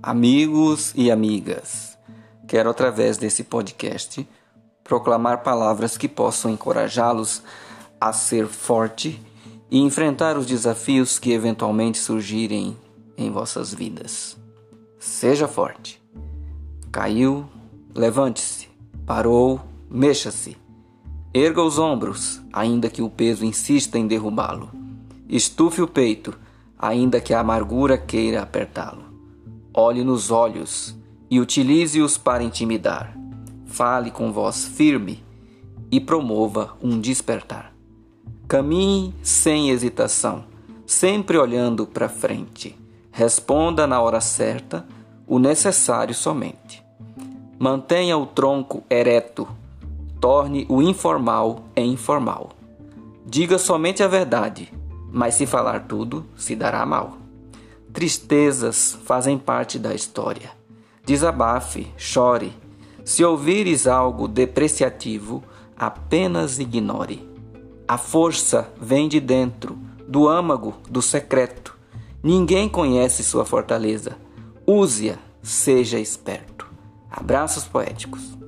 Amigos e amigas, quero através desse podcast proclamar palavras que possam encorajá-los a ser forte e enfrentar os desafios que eventualmente surgirem em vossas vidas. Seja forte. Caiu, levante-se. Parou, mexa-se. Erga os ombros, ainda que o peso insista em derrubá-lo. Estufe o peito, ainda que a amargura queira apertá-lo. Olhe nos olhos e utilize-os para intimidar. Fale com voz firme e promova um despertar. Caminhe sem hesitação, sempre olhando para frente. Responda na hora certa o necessário somente. Mantenha o tronco ereto, torne o informal em informal. Diga somente a verdade, mas se falar tudo, se dará mal. Tristezas fazem parte da história. Desabafe, chore. Se ouvires algo depreciativo, apenas ignore. A força vem de dentro, do âmago, do secreto. Ninguém conhece sua fortaleza. Use-a, seja esperto. Abraços poéticos.